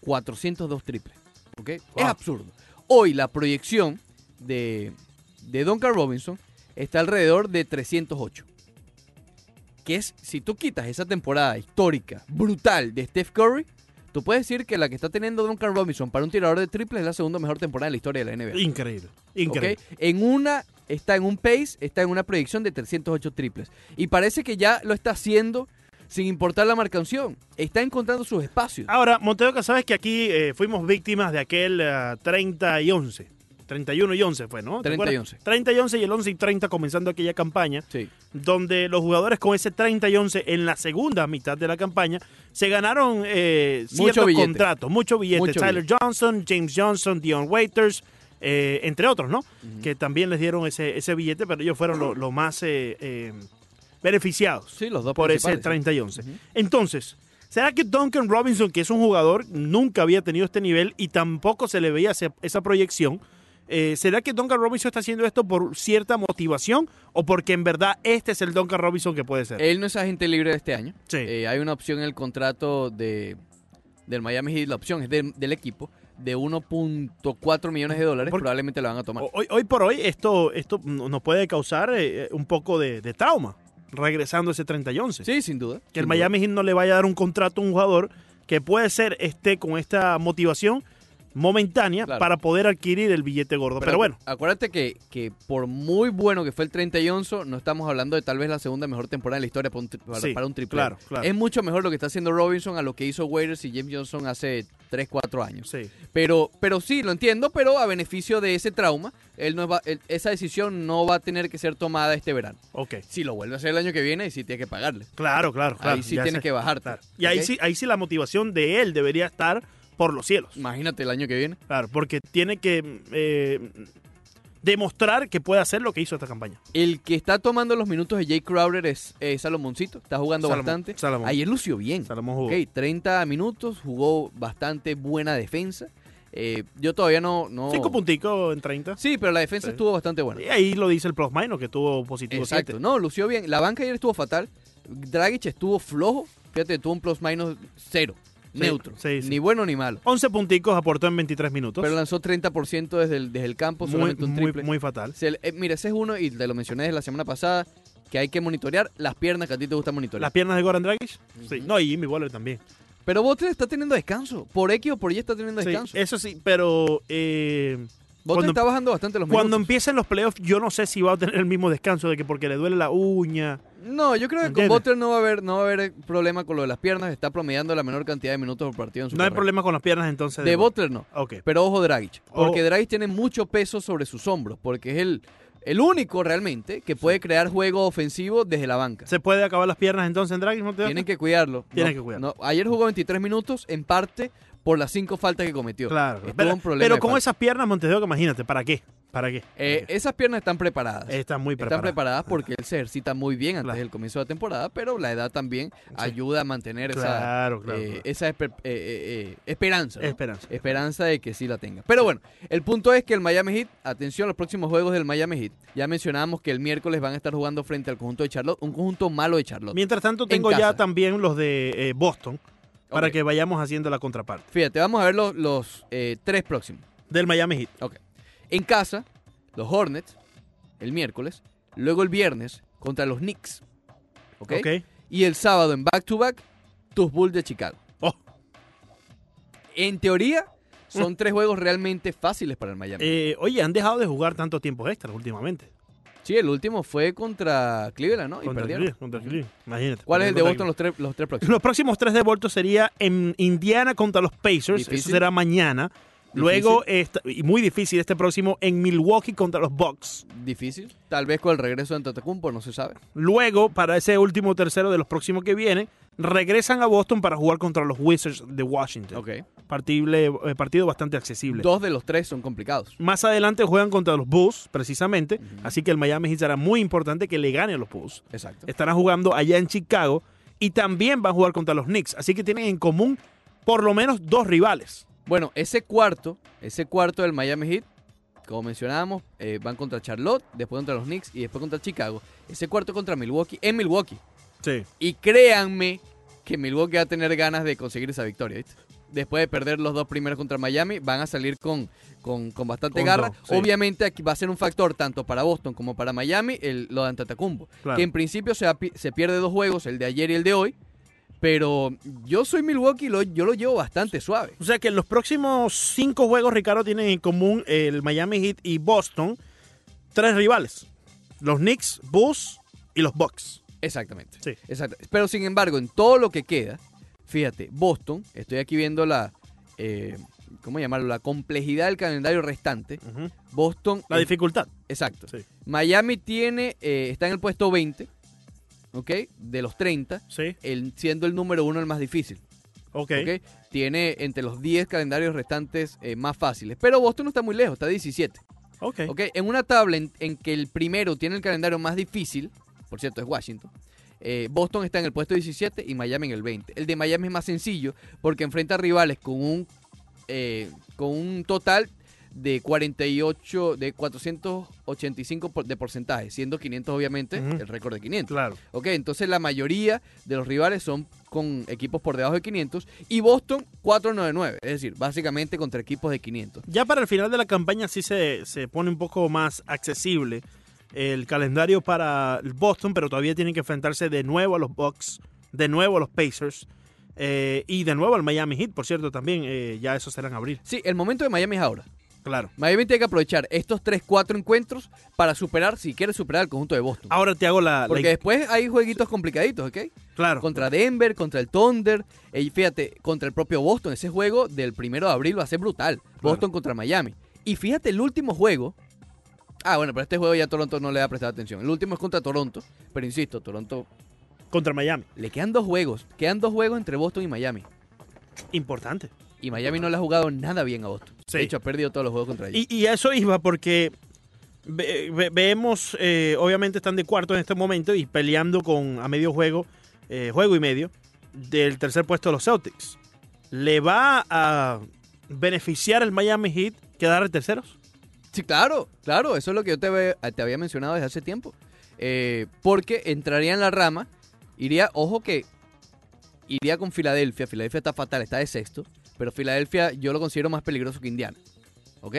402 triples. ¿Ok? Es absurdo. Hoy la proyección de, de Duncan Robinson está alrededor de 308. Que es, si tú quitas esa temporada histórica, brutal de Steph Curry, tú puedes decir que la que está teniendo Duncan Robinson para un tirador de triples es la segunda mejor temporada de la historia de la NBA. Increíble. Increíble. En una, está en un pace, está en una proyección de 308 triples. Y parece que ya lo está haciendo sin importar la marcación. Está encontrando sus espacios. Ahora, Montedoca, sabes que aquí eh, fuimos víctimas de aquel eh, 30 y 11. 31 y 11 fue, ¿no? ¿Te 30 y acuerdas? 11. 30 y 11 y el 11 y 30 comenzando aquella campaña, Sí. donde los jugadores con ese 30 y 11 en la segunda mitad de la campaña se ganaron eh, Mucho ciertos billete. contratos, mucho billete. Mucho Tyler Johnson, James Johnson, Dion Waiters, eh, entre otros, ¿no? Que también les dieron ese, ese billete, pero ellos fueron los los más eh, eh, beneficiados Sí, los dos por ese principales, sí. 30 y 11. Ujú. Entonces, ¿Será que Duncan Robinson, que es un jugador, nunca había tenido este nivel y tampoco se le veía esa proyección? eh, ¿Será que Duncan Robinson está haciendo esto por cierta motivación o porque en verdad este es el Duncan Robinson que puede ser? Él no es agente libre de este año. Sí. Eh, hay una opción en el contrato de, del Miami Heat, la opción es del- del equipo, de 1.4 millones de dólares. Por- probablemente la van a tomar. Hoy, hoy por hoy esto, esto nos puede causar eh, un poco de, de trauma, regresando ese 30 y 11. Sí, sin duda. Que el Miami Heat no le vaya a dar un contrato a un jugador que puede ser esté con esta motivación momentánea Claro. para poder adquirir el billete gordo. Pero, bueno, Acuérdate que, que por muy bueno que fue el 30 y 11, no estamos hablando de tal vez la segunda mejor temporada de la historia para un, para, Sí, para un triple. claro, claro. Es mucho mejor lo que está haciendo Robinson a lo que hizo Waiters y James Johnson hace 3, 4 años. sí. Pero, pero sí, lo entiendo, pero a beneficio de ese trauma, él no va, él- esa decisión no va a tener que ser tomada este verano. Ok. Si lo vuelve a hacer el año que viene, y sí tiene que pagarle. Claro, claro, claro. Ahí sí tiene que bajarte. Claro. Y ahí sí, ahí sí la motivación de él debería estar por los cielos. Imagínate el año que viene. Claro, porque tiene que eh, demostrar que puede hacer lo que hizo esta campaña. El que está tomando los minutos de Jay Crowder es eh, Salomoncito. Está jugando Salomón, bastante. Salomón. Ayer lució bien. Salomón jugó. Ok, 30 minutos, jugó bastante buena defensa. Eh, yo todavía no... no... Cinco punticos en 30. Sí, pero la defensa Sí. estuvo bastante buena. Y ahí lo dice el plus minus, que tuvo positivo Exacto, 7. no, lució bien. La banca ayer estuvo fatal. Dragic estuvo flojo. Fíjate, tuvo un plus minus cero. Sí, neutro. sí, sí. Ni bueno ni malo. 11 punticos aportó en 23 minutos. Pero lanzó 30% desde el, desde el campo, muy, solamente un triple. muy fatal. Se eh, mira, ese es uno, y te lo mencioné desde la semana pasada, que hay que monitorear las piernas que a ti te gusta monitorear. Las piernas de Goran Dragic. Sí. No, y Jimmy Waller también. Pero Butler está teniendo descanso. Por X o por Y está teniendo Sí, descanso. eso sí, pero eh, Cuando- está bajando bastante los cuando minutos. empiecen los playoffs, yo no sé si va a tener el mismo descanso de que porque le duele la uña. No, yo creo que con. Butler no va a haber no va a haber problema con lo de las piernas. Está promediando la menor cantidad de minutos por partido en su No hay problema con las piernas entonces. De Butler no. Ok. Pero ojo Dragic. Porque Oh. Dragic tiene mucho peso sobre sus hombros. Porque es el, el único realmente que puede crear juego ofensivo desde la banca. ¿Se puede acabar las piernas entonces en Dragic? ¿No Tienen que cuidarlo. Tienen No, que cuidarlo. no, ayer jugó 23 minutos, en parte por las cinco faltas que cometió. Claro. Estuvo Pero, un problema pero con esas piernas, Montevideo, que imagínate, ¿para qué? ¿Para qué? Eh, esas piernas están preparadas. Están muy Están preparadas. preparadas porque él se ejercita muy bien antes Claro. del comienzo de la temporada, pero la edad también ayuda a mantener esa, Claro, claro, eh, esa esper- eh, eh, eh, esperanza. ¿no? Esperanza. Esperanza de que sí la tenga. Pero bueno, el punto es que el Miami Heat, atención a los próximos juegos del Miami Heat. Ya mencionábamos que el miércoles van a estar jugando frente al conjunto de Charlotte, un conjunto malo de Charlotte. Mientras tanto, En tengo ya también los de Boston para que vayamos haciendo la contraparte. Fíjate, vamos a ver los, los eh, tres próximos. Del Miami Heat. Ok. En casa, los Hornets, el miércoles. Luego el viernes contra los Knicks. ¿Ok? Ok. Y el sábado en back-to-back, tus Bulls de Chicago. Oh. En teoría, son tres juegos realmente fáciles para el Miami. Eh, oye, han dejado de jugar tanto tiempo extra últimamente. Sí, el último fue contra Cleveland, ¿no? Y Contra perdieron. Cleveland, contra el Cleveland. Imagínate. ¿Cuál es el de Boston los tres, los tres próximos? Los próximos tres de Boston sería en Indiana contra los Pacers. Eso será mañana. Luego, esta- y muy difícil este próximo, en Milwaukee contra los Bucks. Difícil. Tal vez con el regreso de Antetokounmpo, no se sabe. Luego, para ese último tercero de los próximos que vienen, regresan a Boston para jugar contra los Wizards de Washington. Ok. Partible- eh, partido bastante accesible. Dos de los tres son complicados. Más adelante juegan contra los Bulls, precisamente. Así que el Miami Heat será muy importante que le gane a los Bulls. Exacto. Estarán jugando allá en Chicago y también van a jugar contra los Knicks. Así que tienen en común por lo menos dos rivales. Bueno, ese cuarto, ese cuarto del Miami Heat, como mencionábamos, eh, van contra Charlotte, después contra los Knicks y después contra Chicago. Ese cuarto contra Milwaukee, en Milwaukee. Sí. Y créanme que Milwaukee va a tener ganas de conseguir esa victoria. ¿viste? Después de perder los dos primeros contra Miami, van a salir con, con, con bastante Con garra. sí. Obviamente aquí va a ser un factor tanto para Boston como para Miami el, lo de Antetokounmpo. Claro. Que en principio se, se pierde dos juegos, el de ayer y el de hoy. Pero yo soy Milwaukee, lo, yo lo llevo bastante suave. O sea que los próximos cinco juegos, Ricardo, tienen en común el Miami Heat y Boston tres rivales. Los Knicks, Bulls y los Bucks. Exactamente. Sí. Exacto. Pero sin embargo, en todo lo que queda, fíjate, Boston, estoy aquí viendo la, eh, ¿cómo llamarlo? La complejidad del calendario restante. Boston, La eh, dificultad. exacto. Sí. Miami tiene, eh, está en el puesto 20, ¿ok? De los 30, Sí. el, siendo el número uno el más difícil, Ok. Tiene entre los 10 calendarios restantes eh, más fáciles. Pero Boston no está muy lejos, está 17. Ok. ¿ok? En una tabla en, en que el primero tiene el calendario más difícil, por cierto es Washington, eh, Boston está en el puesto 17 y Miami en el 20. El de Miami es más sencillo porque enfrenta a rivales con un, eh, con un total de 48, de 485 por- de porcentaje, siendo 500 obviamente Ujú. el récord de 500. Claro. Ok, entonces la mayoría de los rivales son con equipos por debajo de 500 y Boston 499, es decir, básicamente contra equipos de 500. Ya para el final de la campaña sí se, se pone un poco más accesible el calendario para el Boston, pero todavía tienen que enfrentarse de nuevo a los Bucks, de nuevo a los Pacers eh, y de nuevo al Miami Heat, por cierto, también eh, ya eso será en abril. Sí, el momento de Miami es ahora. Claro. Miami tiene que aprovechar estos 3, 4 encuentros para superar, si quiere superar al conjunto de Boston. Ahora te hago la... la- Porque después hay jueguitos complicaditos, ¿ok? claro. Contra Denver, contra el Thunder, y fíjate, contra el propio Boston. Ese juego del primero de abril va a ser brutal. Boston contra Miami. Y fíjate, el último juego. Ah, bueno, pero este juego ya Toronto no le ha prestado atención. El último es contra Toronto. Pero insisto, Toronto. Contra Miami. Le quedan dos juegos. Quedan dos juegos entre Boston y Miami. Importante. Y Miami no le ha jugado nada bien a Boston. Sí. De hecho, ha perdido todos los juegos contra ellos. Y, y a eso iba porque ve- ve- vemos, eh, obviamente están de cuarto en este momento y peleando con a medio juego, eh, juego y medio, del tercer puesto de los Celtics. ¿Le va a beneficiar el Miami Heat quedar terceros? Sí, claro, claro, eso es lo que yo te, ve- te había mencionado desde hace tiempo. Eh, porque entraría en la rama, iría, ojo que iría con Filadelfia. Filadelfia está fatal, está de sexto, pero Filadelfia yo lo considero más peligroso que Indiana. ¿Ok?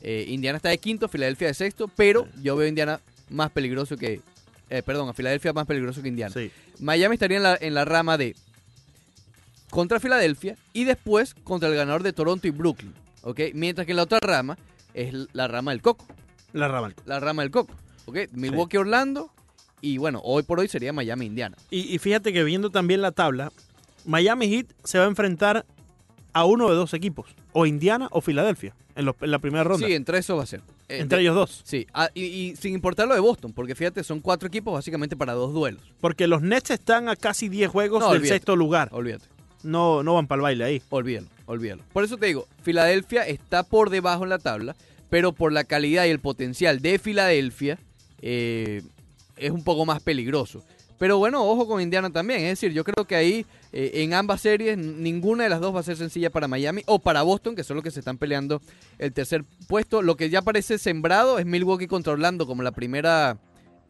Eh, Indiana está de quinto, Filadelfia de sexto, pero yo veo a Indiana más peligroso que. eh, perdón, a Filadelfia más peligroso que Indiana. Sí. Miami estaría en la, en la rama de contra Filadelfia y después contra el ganador de Toronto y Brooklyn. ¿Ok? Mientras que en la otra rama es la rama del Coco. La rama. La rama del Coco. ¿Ok? Milwaukee, Orlando. Y bueno, hoy por hoy sería Miami, Indiana. Y, y fíjate que viendo también la tabla, Miami Heat se va a enfrentar a uno de dos equipos, o Indiana o Filadelfia, en, los- en la primera ronda. Sí, entre eso va a ser. Eh, entre de- ellos dos. Sí, ah, y, y sin importar lo de Boston, porque fíjate, son cuatro equipos básicamente para dos duelos. Porque los Nets están a casi 10 juegos No, del olvídate. sexto lugar. Olvídate. No, no van para el baile ahí. Olvídalo, olvídalo. Por eso te digo, Filadelfia está por debajo en la tabla, pero por la calidad y el potencial de Filadelfia eh, es un poco más peligroso. Pero bueno, ojo con Indiana también. Es decir, yo creo que ahí eh, en ambas series ninguna de las dos va a ser sencilla para Miami o para Boston, que son los que se están peleando el tercer puesto. Lo que ya parece sembrado es Milwaukee contra Orlando como la primera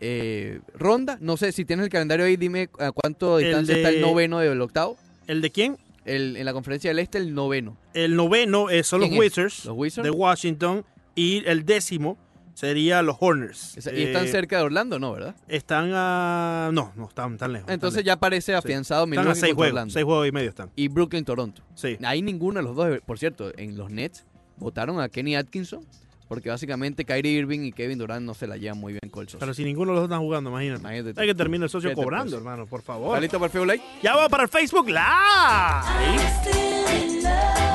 eh, ronda. No sé si tienes el calendario ahí, dime a cuánto distancia está el noveno del octavo. ¿El de quién? El, en la conferencia del este, el noveno. El noveno eh, son los. Wizards, ¿Los Wizards? de Washington y el décimo sería los Horners. Esa- Y están Eh, cerca de Orlando, ¿no? ¿Verdad? Están a... No, no están tan lejos. Entonces ya parece afianzado lejos. Están a Milwaukee seis juegos, Orlando. seis juegos y medio están. Y Brooklyn, Toronto. Sí. Ahí ninguno de los dos, por cierto, en los Nets votaron a Kenny Atkinson porque básicamente Kyrie Irving y Kevin Durant no se la llevan muy bien con el socio. Pero si ninguno de los dos están jugando, imagínate. Hay que terminar el socio ¿Qué te cobrando, parece? hermano, por ¿Está favor. listo para el Facebook Live? Ya va para el Facebook Live.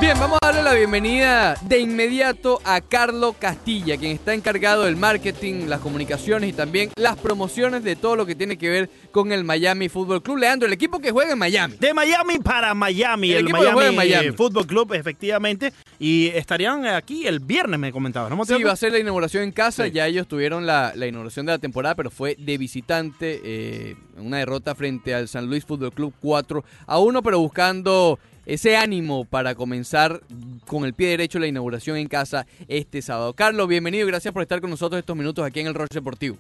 Bien, vamos a darle la bienvenida de inmediato a Carlo Castilla, quien está encargado del marketing, las comunicaciones y también las promociones de todo lo que tiene que ver con el Miami Fútbol Club. Leandro, el equipo que juega en Miami. De Miami para Miami, El el, equipo que juega en Miami, Miami. Fútbol Club, efectivamente. Y estarían aquí el viernes, me comentaban. ¿no, Sí, va a ser la inauguración en casa. Sí. Ya ellos tuvieron la, la inauguración de la temporada, pero fue de visitante. eh, una derrota frente al San Luis Fútbol Club 4 a 1, pero buscando ese ánimo para comenzar con el pie derecho la inauguración en casa este sábado. Carlos, bienvenido y gracias por estar con nosotros estos minutos aquí en el Roche Deportivo.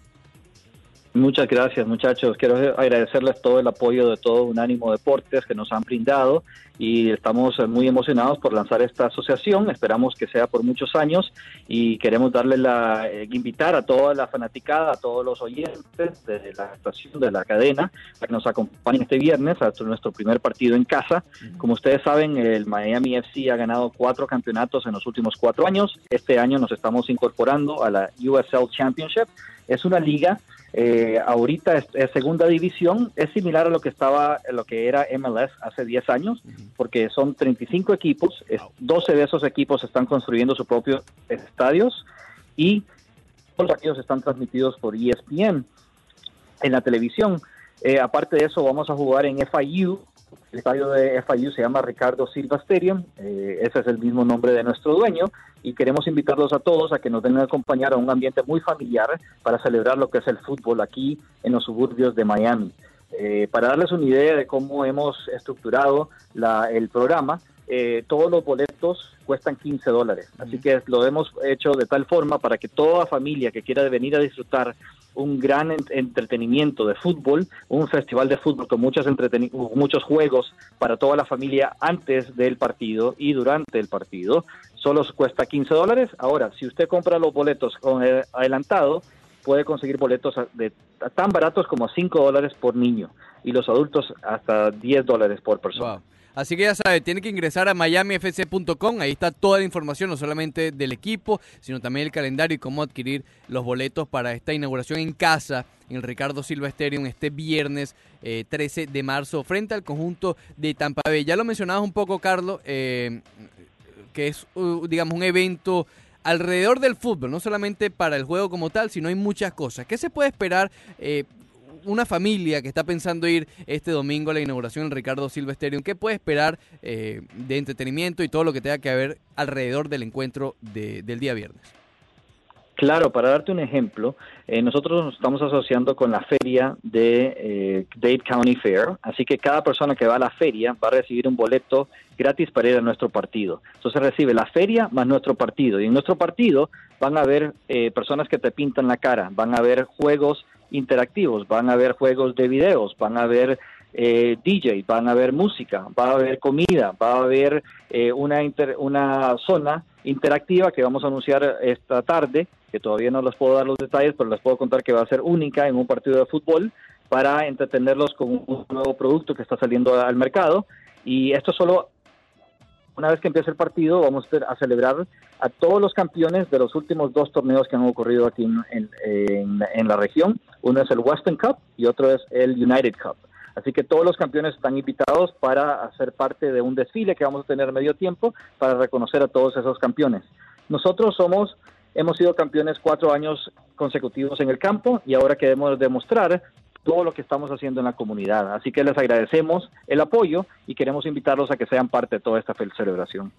Muchas gracias, muchachos. Quiero agradecerles todo el apoyo de todo Unánimo Deportes que nos han brindado y estamos eh, muy emocionados por lanzar esta asociación. Esperamos que sea por muchos años y queremos darle la eh, invitar a toda la fanaticada, a todos los oyentes de la estación de la cadena a que nos acompañen este viernes a nuestro primer partido en casa. Como ustedes saben, el Miami FC ha ganado cuatro campeonatos en los últimos cuatro años. Este año nos estamos incorporando a la USL Championship. Es una liga eh, ahorita es, es segunda división, es similar a lo que estaba, lo que era MLS hace 10 años, porque son 35 equipos, es- 12 de esos equipos están construyendo sus propios estadios y todos los partidos están transmitidos por ESPN en la televisión. Eh, aparte de eso, vamos a jugar en FIU. El estadio de FIU se llama Ricardo Silva Stadium. eh, ese es el mismo nombre de nuestro dueño. Y queremos invitarlos a todos a que nos den a acompañar a un ambiente muy familiar para celebrar lo que es el fútbol aquí en los suburbios de Miami. Eh, para darles una idea de cómo hemos estructurado el programa, eh, todos los boletos cuestan 15 dólares. Así que lo hemos hecho de tal forma para que toda familia que quiera venir a disfrutar un gran entretenimiento de fútbol, un festival de fútbol con muchos, muchos juegos para toda la familia antes del partido y durante el partido, solo cuesta 15 dólares. Ahora, si usted compra los boletos con adelantado, puede conseguir boletos de, tan baratos como 5 dólares por niño y los adultos hasta 10 dólares por persona. Así que ya sabe, tiene que ingresar a miamifc.com, ahí está toda la información, no solamente del equipo, sino también el calendario y cómo adquirir los boletos para esta inauguración en casa en el Ricardo Silva Stadium este viernes 13 eh, de marzo frente al conjunto de Tampa Bay. Ya lo mencionabas un poco, Carlos, eh, que es, uh, digamos, un evento alrededor del fútbol, no solamente para el juego como tal, sino hay muchas cosas. ¿Qué se puede esperar eh, una familia que está pensando ir este domingo a la inauguración del Ricardo Silva Stadium, ¿qué puede esperar eh, de entretenimiento y todo lo que tenga que ver alrededor del encuentro del día viernes? Claro, para darte un ejemplo, eh, nosotros nos estamos asociando con la feria de eh, Dade County Fair, así que cada persona que va a la feria va a recibir un boleto gratis para ir a nuestro partido. Entonces recibe la feria más nuestro partido. Y en nuestro partido van a haber personas que te pintan la cara, van a haber juegos interactivos, van a haber juegos de videos, van a haber eh, DJ, van a haber música, va a haber comida, va a haber eh, una, una zona interactiva que vamos a anunciar esta tarde, que todavía no les puedo dar los detalles, pero les puedo contar que va a ser única en un partido de fútbol para entretenerlos con un nuevo producto que está saliendo al mercado. Y esto solo una vez que empiece el partido, vamos a celebrar a todos los campeones de los últimos dos torneos que han ocurrido aquí en, la región. Uno es el Western Cup y otro es el United Cup. Así que todos los campeones están invitados para hacer parte de un desfile que vamos a tener medio tiempo para reconocer a todos esos campeones. Nosotros somos, hemos sido campeones cuatro años consecutivos en el campo y ahora queremos demostrar todo lo que estamos haciendo en la comunidad. Así que les agradecemos el apoyo y queremos invitarlos a que sean parte de toda esta celebración.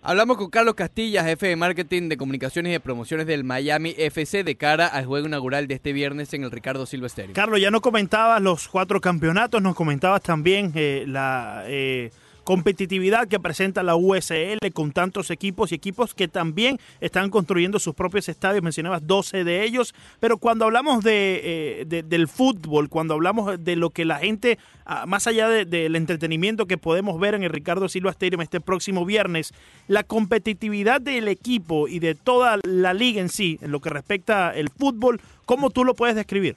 Hablamos con Carlos Castilla, jefe de marketing de comunicaciones y de promociones del Miami FC de cara al juego inaugural de este viernes en el Ricardo Silva Stadium. Carlos, ya no comentabas los cuatro campeonatos, nos comentabas también eh, la... Eh, competitividad que presenta la USL con tantos equipos y equipos que también están construyendo sus propios estadios. Mencionabas 12 de ellos, pero cuando hablamos de, eh, del fútbol, cuando hablamos de lo que la gente, ah, más allá del entretenimiento que podemos ver en el Ricardo Silva Stadium este próximo viernes, la competitividad del equipo y de toda la liga en sí, en lo que respecta al fútbol, ¿cómo tú lo puedes describir?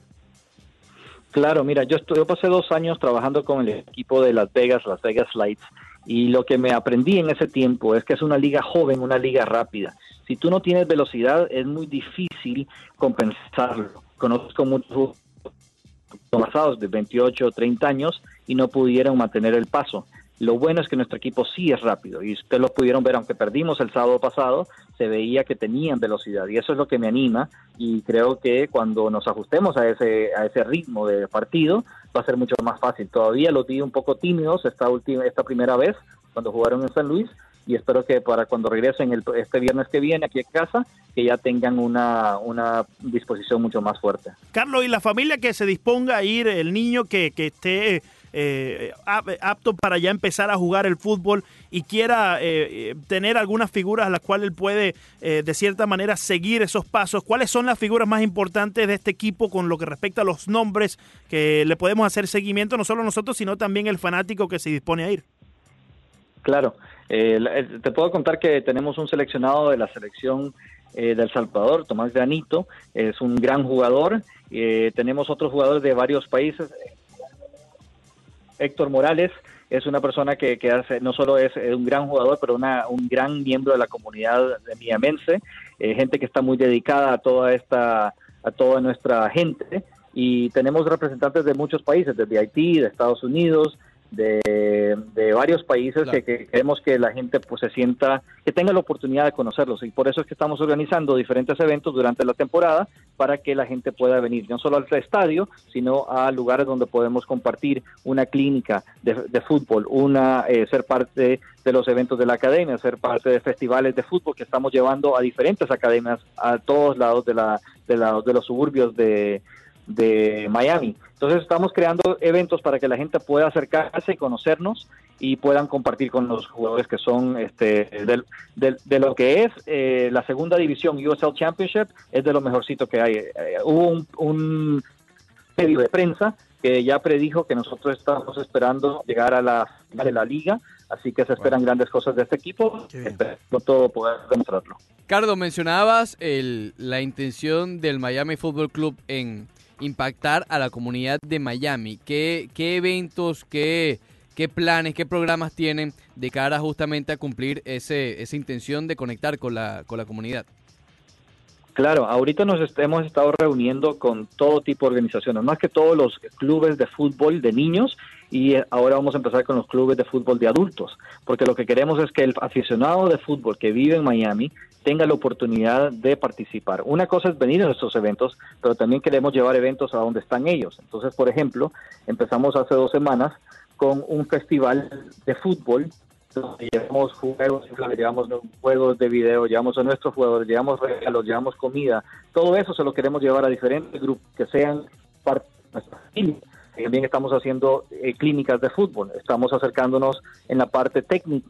Claro, mira, yo, yo pasé dos años trabajando con el equipo de Las Vegas, Las Vegas Lights, y lo que me aprendí en ese tiempo es que es una liga joven, una liga rápida. Si tú no tienes velocidad, es muy difícil compensarlo. Conozco muchos pasados de 28 o 30 años y no pudieron mantener el paso. Lo bueno es que nuestro equipo sí es rápido y ustedes lo pudieron ver, aunque perdimos el sábado pasado, se veía que tenían velocidad y eso es lo que me anima y creo que cuando nos ajustemos a ese, a ese ritmo de partido va a ser mucho más fácil. Todavía los vi un poco tímidos esta, última, esta primera vez cuando jugaron en San Luis y espero que para cuando regresen el, este viernes que viene aquí a casa, que ya tengan una, una disposición mucho más fuerte. Carlos, y la familia que se disponga a ir, el niño que, que esté eh, apto para ya empezar a jugar el fútbol y quiera eh, eh, tener algunas figuras a las cuales él puede de cierta manera seguir esos pasos, ¿cuáles son las figuras más importantes de este equipo con lo que respecta a los nombres que le podemos hacer seguimiento, no solo nosotros, sino también el fanático que se dispone a ir? Claro, te puedo contar que tenemos un seleccionado de la selección de El Salvador, Tomás Granito, es un gran jugador. tenemos otros jugadores de varios países. Héctor Morales es una persona que, hace, no solo es un gran jugador, pero una, un gran miembro de la comunidad de miamense, eh, gente que está muy dedicada a toda esta, a toda nuestra gente. Y tenemos representantes de muchos países, desde Haití, de Estados Unidos, de, varios países que, queremos que la gente pues se sienta, que tenga la oportunidad de conocerlos. Y por eso es que estamos organizando diferentes eventos durante la temporada para que la gente pueda venir no solo al estadio, sino a lugares donde podemos compartir una clínica de, fútbol, una eh, ser parte de los eventos de la academia, ser parte de festivales de fútbol que estamos llevando a diferentes academias a todos lados de, la, de, la, de los suburbios de de Miami. Entonces estamos creando eventos para que la gente pueda acercarse y conocernos y puedan compartir con los jugadores que son este, de, lo que es eh, la segunda división USL Championship, es de lo mejorcito que hay. Eh, hubo un, medio de prensa que ya predijo que nosotros estamos esperando llegar a la final de la liga, así que se esperan grandes cosas de este equipo, no todo poder demostrarlo. Cardo, mencionabas el, la intención del Miami Football Club en impactar a la comunidad de Miami. ¿Qué, qué eventos, qué, qué planes, qué programas tienen de cara justamente a cumplir ese, esa intención de conectar con la, con la comunidad? Claro, ahorita nos hemos estado reuniendo con todo tipo de organizaciones, más que todos los clubes de fútbol de niños y ahora vamos a empezar con los clubes de fútbol de adultos, porque lo que queremos es que el aficionado de fútbol que vive en Miami tenga la oportunidad de participar. Una cosa es venir a estos eventos, pero también queremos llevar eventos a donde están ellos. Entonces, por ejemplo, empezamos hace dos semanas con un festival de fútbol llevamos juegos, llevamos juegos de video, llevamos a nuestros jugadores, llevamos regalos, llevamos comida, todo eso se lo queremos llevar a diferentes grupos que sean parte de nuestra familia. También estamos haciendo eh, clínicas de fútbol, estamos acercándonos en la parte técnica,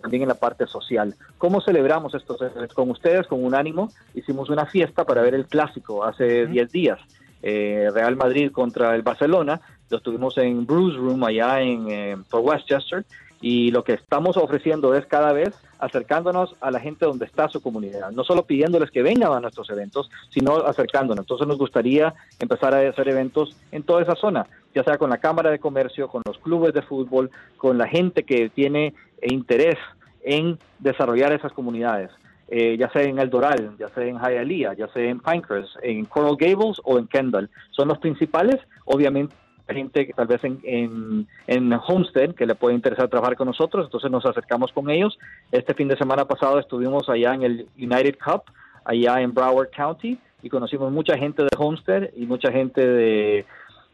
también en la parte social. ¿Cómo celebramos estos? Con ustedes, con un ánimo, hicimos una fiesta para ver el clásico hace 10 días. Eh, Real Madrid contra el Barcelona, lo tuvimos en Bruce Room allá en eh, por Westchester y lo que estamos ofreciendo es cada vez acercándonos a la gente donde está su comunidad, no solo pidiéndoles que vengan a nuestros eventos, sino acercándonos. Entonces nos gustaría empezar a hacer eventos en toda esa zona, ya sea con la Cámara de Comercio, con los clubes de fútbol, con la gente que tiene interés en desarrollar esas comunidades. Eh, ya sea en El Doral, ya sea en Hialeah, ya sea en Pinecrest, en Coral Gables o en Kendall. Son los principales, obviamente gente que tal vez en, en, Homestead que le puede interesar trabajar con nosotros, entonces nos acercamos con ellos. Este fin de semana pasado estuvimos allá en el United Cup, allá en Broward County, y conocimos mucha gente de Homestead y mucha gente de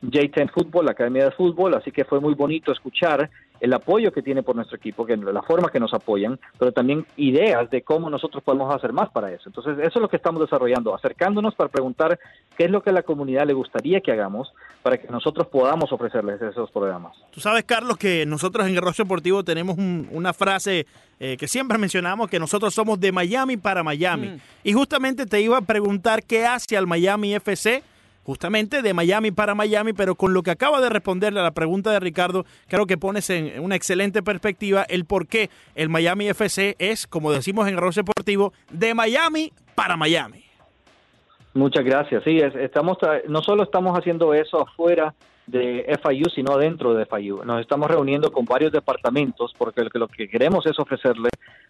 J10 Fútbol, la Academia de Fútbol, así que fue muy bonito escuchar el apoyo que tiene por nuestro equipo, que la forma que nos apoyan, pero también ideas de cómo nosotros podemos hacer más para eso. Entonces, eso es lo que estamos desarrollando, acercándonos para preguntar qué es lo que a la comunidad le gustaría que hagamos para que nosotros podamos ofrecerles esos programas. Tú sabes, Carlos, que nosotros en Guerrero Deportivo tenemos una frase eh, que siempre mencionamos, que nosotros somos de Miami para Miami. Mm. Y justamente te iba a preguntar qué hace al Miami FC justamente de Miami para Miami, pero con lo que acaba de responderle a la pregunta de Ricardo, creo que pones en una excelente perspectiva el por qué el Miami FC es, como decimos en Arroz Deportivo, de Miami para Miami. Muchas gracias. Sí, estamos no solo estamos haciendo eso afuera de FIU, sino dentro de FIU. Nos estamos reuniendo con varios departamentos porque lo que queremos es ofrecerle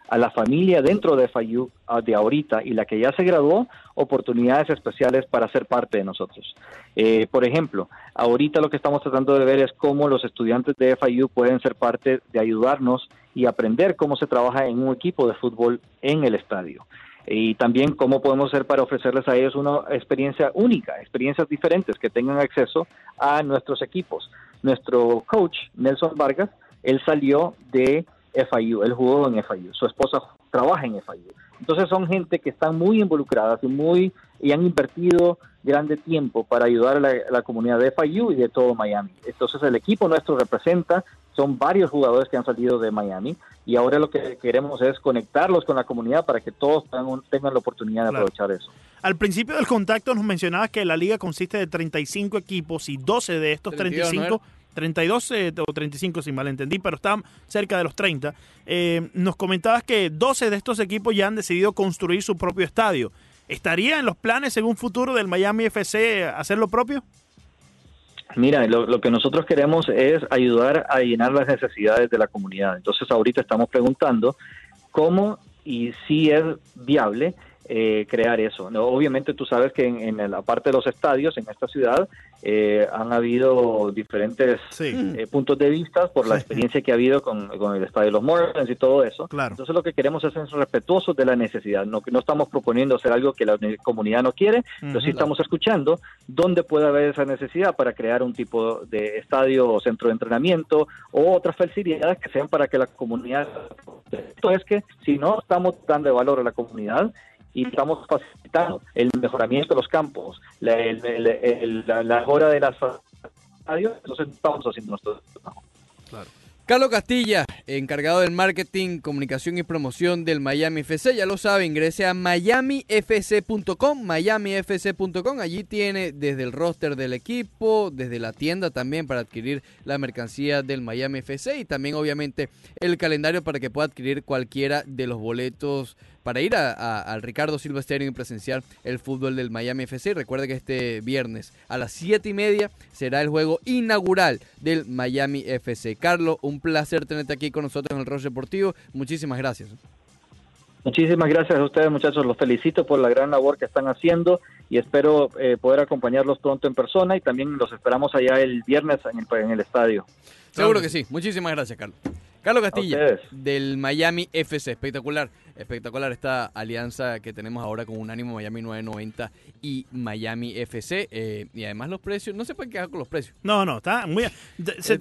a la familia dentro de FIU ah, de ahorita y la que ya se graduó oportunidades especiales para ser parte de nosotros. Eh, por ejemplo, ahorita lo que estamos tratando de ver es cómo los estudiantes de FIU pueden ser parte de ayudarnos y aprender cómo se trabaja en un equipo de fútbol en el estadio y también cómo podemos hacer para ofrecerles a ellos una experiencia única, experiencias diferentes, que tengan acceso a nuestros equipos. Nuestro coach, Nelson Vargas, él salió de FIU, él jugó en FIU, su esposa trabaja en FIU. Entonces son gente que están muy involucradas y muy y han invertido grande tiempo para ayudar a la, comunidad de FIU y de todo Miami. Entonces el equipo nuestro representa, son varios jugadores que han salido de Miami y ahora lo que queremos es conectarlos con la comunidad para que todos tengan, la oportunidad de aprovechar eso. Al principio del contacto nos mencionabas que la liga consiste de 35 equipos y 12 de estos 35... 32 eh, o 35 si mal entendí, pero están cerca de los 30. Eh, nos comentabas que 12 de estos equipos ya han decidido construir su propio estadio. ¿Estaría en los planes un futuro del Miami FC hacer lo propio? Mira, lo, que nosotros queremos es ayudar a llenar las necesidades de la comunidad. Entonces ahorita estamos preguntando cómo y si es viable eh, crear eso. ¿no? Obviamente tú sabes que en, la parte de los estadios en esta ciudad eh, han habido diferentes eh, puntos de vista por la experiencia que ha habido con, el estadio de los Morgans y todo eso. Entonces lo que queremos es ser respetuosos de la necesidad. No, no estamos proponiendo hacer algo que la comunidad no quiere, pero sí estamos escuchando dónde puede haber esa necesidad para crear un tipo de estadio o centro de entrenamiento o otras facilidades que sean para que la comunidad... Esto es que si no estamos dando valor a la comunidad, y estamos facilitando el mejoramiento de los campos, la, la, mejora de las entonces estamos haciendo nuestro trabajo. Carlos Castilla, encargado del marketing, comunicación y promoción del Miami FC, ya lo sabe, ingrese a miamifc.com, miamifc.com, allí tiene desde el roster del equipo, desde la tienda también para adquirir la mercancía del Miami FC y también obviamente el calendario para que pueda adquirir cualquiera de los boletos para ir al Ricardo Silva Stadium y presenciar el fútbol del Miami FC. Recuerde que este viernes a las 7 y media será el juego inaugural del Miami FC. Carlos, un placer tenerte aquí con nosotros en el Roche Deportivo. Muchísimas gracias. Muchísimas gracias a ustedes, muchachos. Los felicito por la gran labor que están haciendo y espero eh, poder acompañarlos pronto en persona y también los esperamos allá el viernes en el, en el estadio. Seguro que sí. Muchísimas gracias, Carlos. Carlos Castilla, del Miami FC. Espectacular, espectacular esta alianza que tenemos ahora con Unánimo Miami 990 y Miami FC. Eh, y además los precios, no se pueden quedar con los precios. No, no, está muy... Se, te, se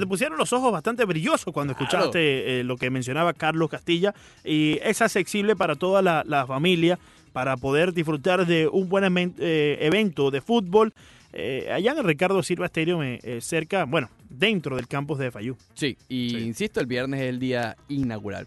te, pusieron los ojos bastante brillosos cuando escuchaste eh, lo que mencionaba Carlos Castilla. Y es accesible para toda la, familia para poder disfrutar de un buen eh, evento de fútbol eh, allá en el Ricardo Silva Stadium, eh, cerca, bueno, dentro del campus de Fayú. Sí, y insisto, el viernes es el día inaugural.